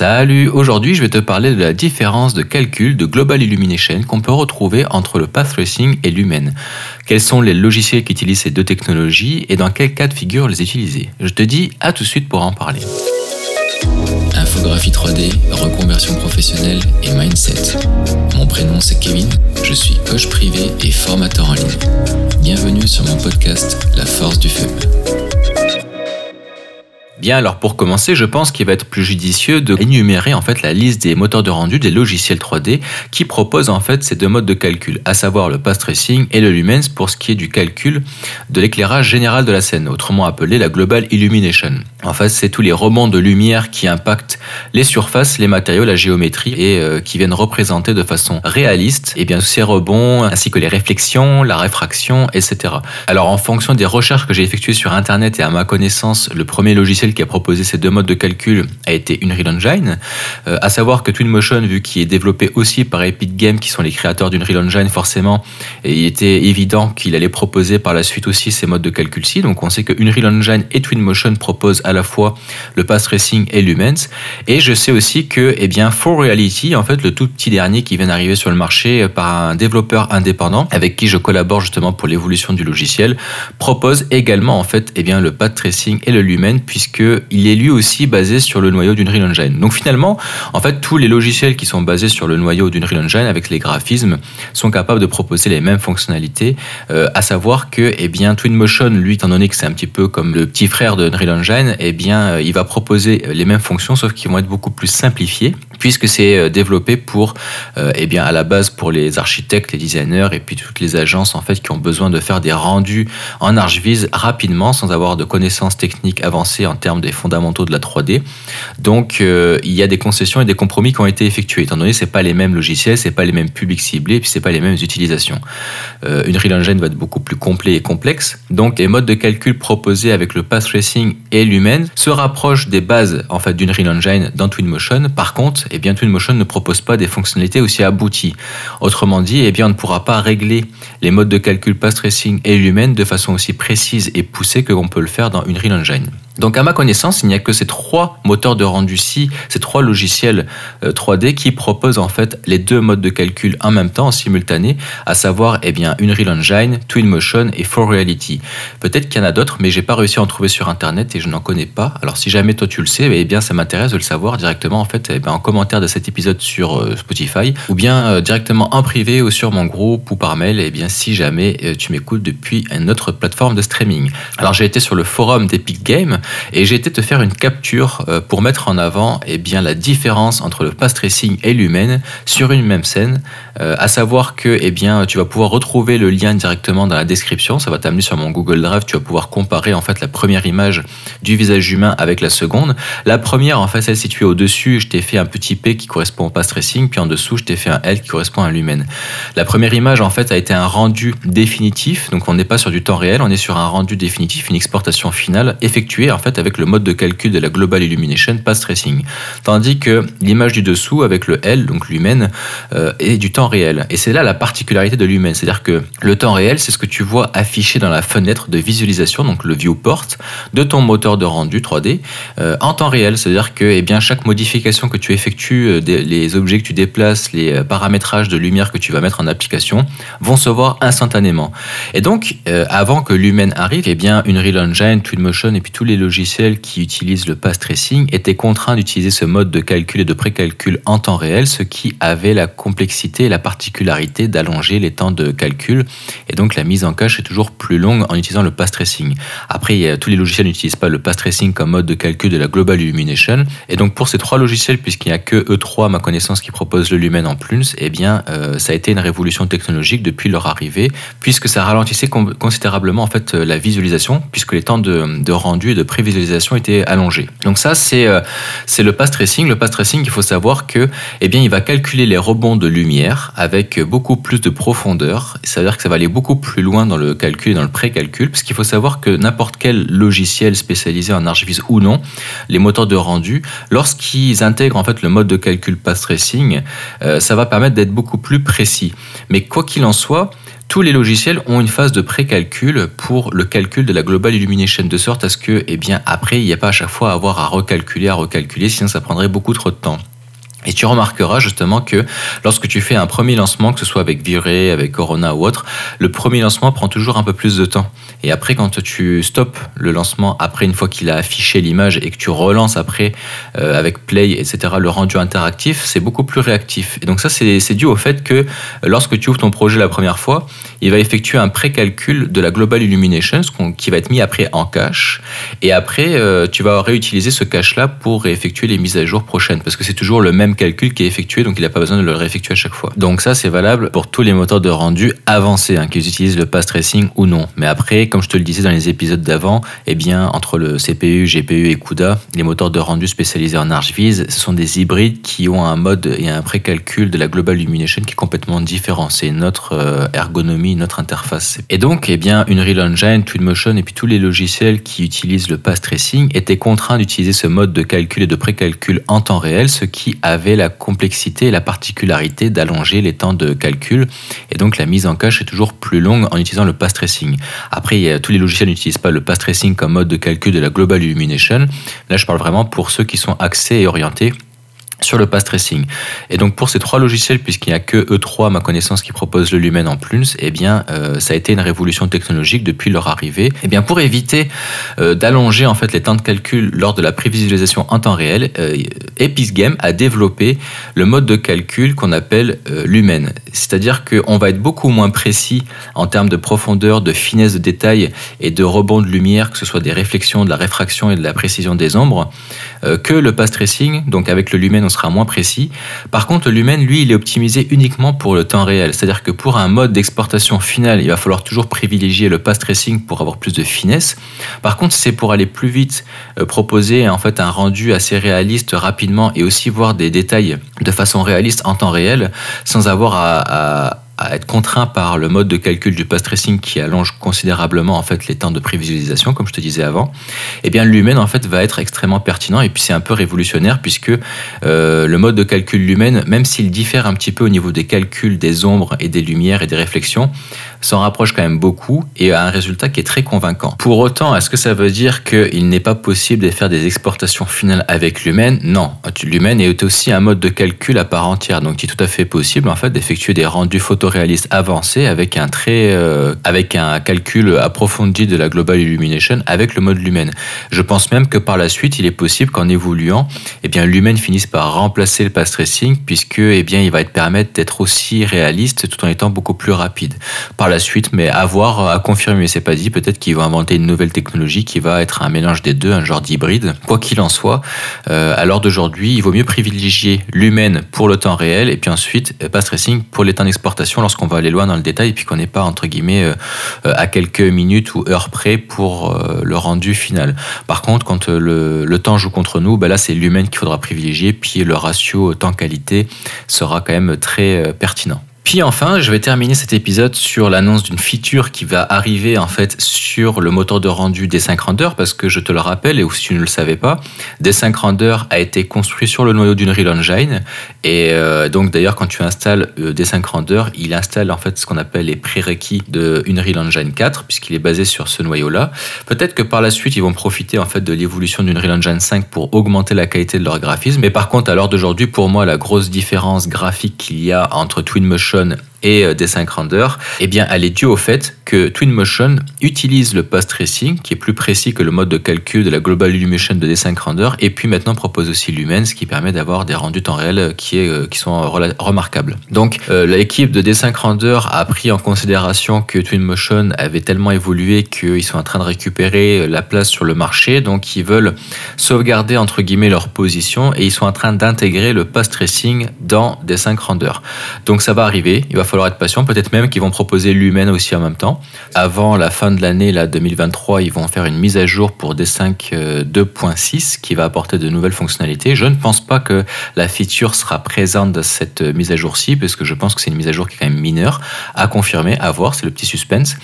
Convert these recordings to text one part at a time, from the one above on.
Salut, aujourd'hui je vais te parler de la différence de calcul de Global Illumination qu'on peut retrouver entre le path tracing et Lumen. Quels sont les logiciels qui utilisent ces deux technologies et dans quel cas de figure les utiliser? Je te dis à tout de suite pour en parler. Infographie 3D, reconversion professionnelle et mindset. Mon prénom c'est Kevin, je suis coach privé et formateur en ligne. Bienvenue sur mon podcast La force du feu. Bien, alors pour commencer, je pense qu'il va être plus judicieux de énumérer en fait la liste des moteurs de rendu des logiciels 3D qui proposent en fait ces deux modes de calcul, à savoir le path tracing et le lumens pour ce qui est du calcul de l'éclairage général de la scène, autrement appelé la global illumination. En fait, c'est tous les rebonds de lumière qui impactent les surfaces, les matériaux, la géométrie et euh, qui viennent représenter de façon réaliste et bien ces rebonds ainsi que les réflexions, la réfraction, etc. Alors en fonction des recherches que j'ai effectuées sur internet et à ma connaissance, le premier logiciel qui a proposé ces deux modes de calcul a été Unreal Engine. Euh, à savoir que Twinmotion, vu qu'il est développé aussi par Epic Games, qui sont les créateurs d'Unreal Engine, forcément, il était évident qu'il allait proposer par la suite aussi ces modes de calcul-ci. Donc on sait que Unreal Engine et Twinmotion proposent à la fois le Path Tracing et Lumens. Et je sais aussi que, eh bien, For Reality, en fait, le tout petit dernier qui vient d'arriver sur le marché par un développeur indépendant avec qui je collabore justement pour l'évolution du logiciel, propose également en fait, eh bien, le Path Tracing et le Lumen puisque il est lui aussi basé sur le noyau d'Unreal Engine. Donc finalement, en fait, tous les logiciels qui sont basés sur le noyau d'Unreal Engine avec les graphismes sont capables de proposer les mêmes fonctionnalités, euh, à savoir que, eh bien, Twinmotion, lui, étant donné que c'est un petit peu comme le petit frère de Unreal Engine, eh bien, euh, il va proposer les mêmes fonctions, sauf qu'ils vont être beaucoup plus simplifiées, puisque c'est euh, développé pour, eh bien, à la base pour les architectes, les designers et puis toutes les agences en fait qui ont besoin de faire des rendus en ArchViz rapidement, sans avoir de connaissances techniques avancées en termes des fondamentaux de la 3D. Donc euh, il y a des concessions et des compromis qui ont été effectués, étant donné que c'est pas les mêmes logiciels, c'est pas les mêmes publics ciblés, et puis c'est pas les mêmes utilisations. Euh, une Real Engine va être beaucoup plus complet et complexe. Donc les modes de calcul proposés avec le path tracing et Lumen se rapprochent des bases en fait d'une Real Engine dans Twinmotion. Par contre, eh bien Twinmotion ne propose pas des fonctionnalités aussi abouties. Autrement dit, eh bien on ne pourra pas régler les modes de calcul path tracing et Lumen de façon aussi précise et poussée que l'on peut le faire dans une Real Engine. Donc à ma connaissance, il n'y a que ces trois moteurs de rendu-ci, ces trois logiciels 3D euh, qui proposent en fait les deux modes de calcul en même temps, en simultané, à savoir eh bien Unreal Engine, Twinmotion et For Reality. Peut-être qu'il y en a d'autres, mais j'ai pas réussi à en trouver sur internet et je n'en connais pas. Alors si jamais toi tu le sais, eh bien ça m'intéresse de le savoir directement en fait eh en commentaire de cet épisode sur euh, Spotify ou bien euh, directement en privé ou sur mon groupe ou par mail. Eh bien si jamais tu m'écoutes depuis une autre plateforme de streaming. Alors j'ai été sur le forum d'Epic Games et j'ai été te faire une capture euh, pour mettre en avant eh bien, la différence entre le path tracing et l'humaine sur une même scène, euh, à savoir que eh bien, tu vas pouvoir retrouver le lien directement dans la description, ça va t'amener sur mon Google Drive, tu vas pouvoir comparer en fait la première image du visage humain avec la seconde. La première, en fait, celle située au-dessus, je t'ai fait un petit P qui correspond au path tracing, puis en dessous, je t'ai fait un L qui correspond à l'humaine. La première image, en fait, a été un rendu définitif, donc on n'est pas sur du temps réel, on est sur un rendu définitif, une exportation finale effectuée fait avec le mode de calcul de la Global Illumination Path Tracing. Tandis que l'image du dessous avec le L, donc l'humaine, euh, est du temps réel. Et c'est là la particularité de l'humaine, c'est-à-dire que le temps réel, c'est ce que tu vois affiché dans la fenêtre de visualisation, donc le viewport, de ton moteur de rendu 3D euh, en temps réel. C'est-à-dire que eh bien, chaque modification que tu effectues, euh, les objets que tu déplaces, les paramétrages de lumière que tu vas mettre en application, vont se voir instantanément. Et donc, avant que l'humaine arrive, eh bien, une Real Engine, Twinmotion et puis tous les logiciels qui utilisent le path tracing étaient contraints d'utiliser ce mode de calcul et de précalcul en temps réel, ce qui avait la complexité et la particularité d'allonger les temps de calcul. Et donc la mise en cache est toujours plus longue en utilisant le path tracing. Après, tous les logiciels n'utilisent pas le path tracing comme mode de calcul de la Global Illumination. Et donc pour ces trois logiciels, puisqu'il n'y a que E3, à ma connaissance, qui propose le Lumen en plus, eh bien euh, ça a été une révolution technologique depuis leur arrivée, puisque ça ralentissait considérablement en fait la visualisation, puisque les temps de, de rendu et de prévisualisation visualisation était allongée. Donc ça, c'est euh, c'est le path tracing. Le path tracing, il faut savoir que, eh bien, il va calculer les rebonds de lumière avec beaucoup plus de profondeur. Ça veut dire que ça va aller beaucoup plus loin dans le calcul et dans le pré-calcul, parce qu'il faut savoir que n'importe quel logiciel spécialisé en ArchViz ou non, les moteurs de rendu, lorsqu'ils intègrent en fait le mode de calcul path tracing, euh, ça va permettre d'être beaucoup plus précis. Mais quoi qu'il en soit, tous les logiciels ont une phase de pré-calcul pour le calcul de la Global Illumination, de sorte à ce que, eh bien, après, il n'y a pas à chaque fois à avoir à recalculer, à recalculer, sinon ça prendrait beaucoup trop de temps. Et tu remarqueras justement que lorsque tu fais un premier lancement, que ce soit avec Viré, avec Corona ou autre, le premier lancement prend toujours un peu plus de temps. Et après, quand tu stops le lancement, après une fois qu'il a affiché l'image et que tu relances après euh, avec Play, etc., le rendu interactif, c'est beaucoup plus réactif. Et donc ça, c'est dû au fait que lorsque tu ouvres ton projet la première fois, il va effectuer un pré-calcul de la Global Illumination, qui va être mis après en cache. Et après, euh, tu vas réutiliser ce cache-là pour effectuer les mises à jour prochaines, parce que c'est toujours le même calcul qui est effectué, donc il n'a pas besoin de le réeffectuer à chaque fois. Donc ça, c'est valable pour tous les moteurs de rendu avancés, hein, qu'ils utilisent le path tracing ou non. Mais après, comme je te le disais dans les épisodes d'avant, eh bien, entre le CPU, GPU et CUDA, les moteurs de rendu spécialisés en ArchViz, ce sont des hybrides qui ont un mode et un précalcul de la Global Illumination qui est complètement différent. C'est notre euh, notre interface. Et donc, eh bien, une Real Engine, Twinmotion et puis tous les logiciels qui utilisent le path tracing étaient contraints d'utiliser ce mode de calcul et de précalcul en temps réel, ce qui avait avait la complexité et la particularité d'allonger les temps de calcul. Et donc la mise en cache est toujours plus longue en utilisant le path tracing. Après, tous les logiciels n'utilisent pas le path tracing comme mode de calcul de la Global Illumination. Là, je parle vraiment pour ceux qui sont axés et orientés sur le path tracing. Et donc pour ces trois logiciels, puisqu'il n'y a que E3 à ma connaissance qui propose le Lumen en plus, eh bien euh, ça a été une révolution technologique depuis leur arrivée. Eh bien pour éviter euh, d'allonger en fait les temps de calcul lors de la prévisualisation en temps réel, euh, Episgame a développé le mode de calcul qu'on appelle Lumen. C'est-à-dire qu'on va être beaucoup moins précis en termes de profondeur, de finesse de détail et de rebond de lumière, que ce soit des réflexions, de la réfraction et de la précision des ombres, que le path tracing. Donc avec le Lumen, sera moins précis. Par contre, le Lumen, lui, il est optimisé uniquement pour le temps réel. C'est-à-dire que pour un mode d'exportation final, il va falloir toujours privilégier le path tracing pour avoir plus de finesse. Par contre, c'est pour aller plus vite, euh, proposer en fait un rendu assez réaliste rapidement et aussi voir des détails de façon réaliste en temps réel, sans avoir à être contraint par le mode de calcul du path tracing qui allonge considérablement en fait les temps de prévisualisation, comme je te disais avant, eh bien Lumen en fait va être extrêmement pertinent et puis c'est un peu révolutionnaire puisque euh, le mode de calcul Lumen, même s'il diffère un petit peu au niveau des calculs des ombres et des lumières et des réflexions, s'en rapproche quand même beaucoup et a un résultat qui est très convaincant. Pour autant, est-ce que ça veut dire qu'il n'est pas possible de faire des exportations finales avec Lumen Non, Lumen est aussi un mode de calcul à part entière, donc il est tout à fait possible en fait d'effectuer des rendus photo réaliste avancé avec un très, euh, avec un calcul approfondi de la Global Illumination avec le mode Lumen. Je pense même que par la suite, il est possible qu'en évoluant, eh bien, Lumen finisse par remplacer le path tracing puisque, eh bien, il va te permettre d'être aussi réaliste tout en étant beaucoup plus rapide. Par la suite, mais à voir, à confirmer, c'est pas dit. Peut-être qu'ils vont inventer une nouvelle technologie qui va être un mélange des deux, un genre d'hybride. Quoi qu'il en soit, euh, à l'heure d'aujourd'hui, il vaut mieux privilégier Lumen pour le temps réel et puis ensuite path tracing pour les temps d'exportation lorsqu'on va aller loin dans le détail et puis qu'on n'est pas entre guillemets euh, euh, à quelques minutes ou heures près pour euh, le rendu final. Par contre, quand le, temps joue contre nous, ben là c'est l'humain qu'il faudra privilégier, puis le ratio temps-qualité sera quand même très pertinent. Puis enfin, je vais terminer cet épisode sur l'annonce d'une feature qui va arriver en fait sur le moteur de rendu D5 Render parce que je te le rappelle et si tu ne le savais pas, D5 Render a été construit sur le noyau d'une Real Engine et euh, donc d'ailleurs quand tu installes euh, D5 Render, il installe en fait ce qu'on appelle les prérequis de Unreal Engine 4 puisqu'il est basé sur ce noyau-là. Peut-être que par la suite ils vont profiter en fait de l'évolution d'une Real Engine 5 pour augmenter la qualité de leur graphisme. Mais par contre à l'heure d'aujourd'hui, pour moi la grosse différence graphique qu'il y a entre Twinmotion Lincoln et euh, des 5 Render, eh bien, elle est due au fait que Twinmotion utilise le post tracing, qui est plus précis que le mode de calcul de la Global Illumination de D5 Render, et puis maintenant propose aussi Lumen, ce qui permet d'avoir des rendus temps réel qui, est, euh, qui sont remarquables. Donc, euh, l'équipe de D5 Render a pris en considération que Twinmotion avait tellement évolué qu'ils sont en train de récupérer la place sur le marché, donc ils veulent sauvegarder entre guillemets leur position et ils sont en train d'intégrer le post tracing dans D5 Render. Donc, ça va arriver, il va falloir être patient. Peut-être même qu'ils vont proposer Lumen aussi en même temps. Avant la fin de l'année, là, 2023, ils vont faire une mise à jour pour D5 2.6 euh, qui va apporter de nouvelles fonctionnalités. Je ne pense pas que la feature sera présente dans cette mise à jour-ci, parce que je pense que c'est une mise à jour qui est quand même mineure, à confirmer, à voir, c'est le petit suspense.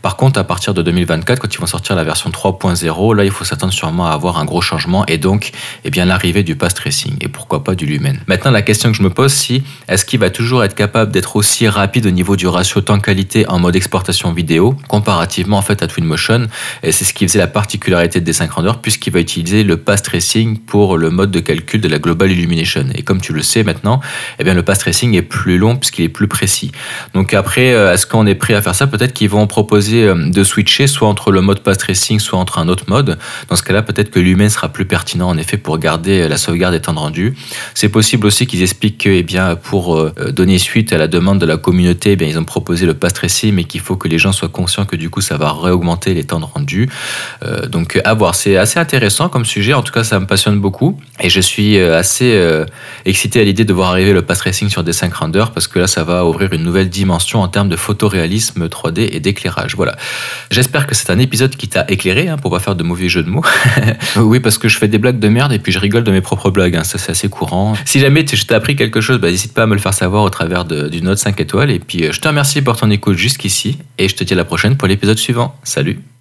Par contre, à partir de 2024, quand ils vont sortir la version 3.0, là, il faut s'attendre sûrement à avoir un gros changement et donc, eh bien, l'arrivée du pass tracing et pourquoi pas du Lumen. Maintenant, la question que je me pose, c'est est-ce qu'il va toujours être capable d'être aussi rapide au niveau du ratio temps-qualité en mode exportation vidéo, comparativement en fait à Twinmotion. Et c'est ce qui faisait la particularité de Render, puisqu'il va utiliser le path tracing pour le mode de calcul de la Global Illumination. Et comme tu le sais maintenant, eh bien le path tracing est plus long puisqu'il est plus précis. Donc après, euh, est-ce qu'on est prêt à faire ça? Peut-être qu'ils vont proposer euh, de switcher soit entre le mode path tracing, soit entre un autre mode. Dans ce cas-là, peut-être que Lumen sera plus pertinent en effet pour garder la sauvegarde des temps de rendu. C'est possible aussi qu'ils expliquent que, eh bien, pour euh, donner suite à la demande de la communauté, eh ils ont proposé le path tracing, mais qu'il faut que les gens soient conscients que du coup, ça va réaugmenter les temps de rendu. donc, à voir. C'est assez intéressant comme sujet. En tout cas, ça me passionne beaucoup. Et je suis assez excité à l'idée de voir arriver le path tracing sur des 5 Render parce que là, ça va ouvrir une nouvelle dimension en termes de photoréalisme 3D et d'éclairage. Voilà. J'espère que c'est un épisode qui t'a éclairé, hein, pour pas faire de mauvais jeux de mots. oui, parce que je fais des blagues de merde et puis je rigole de mes propres blagues. Hein. Ça, c'est assez courant. Si jamais je t'ai appris quelque chose, bah, n'hésite pas à me le faire savoir au travers d'une note 5 étoiles. Et puis, euh, je te remercie pour ton écoute jusqu'ici. Et je te dis à la prochaine pour l'épisode suivant. Salut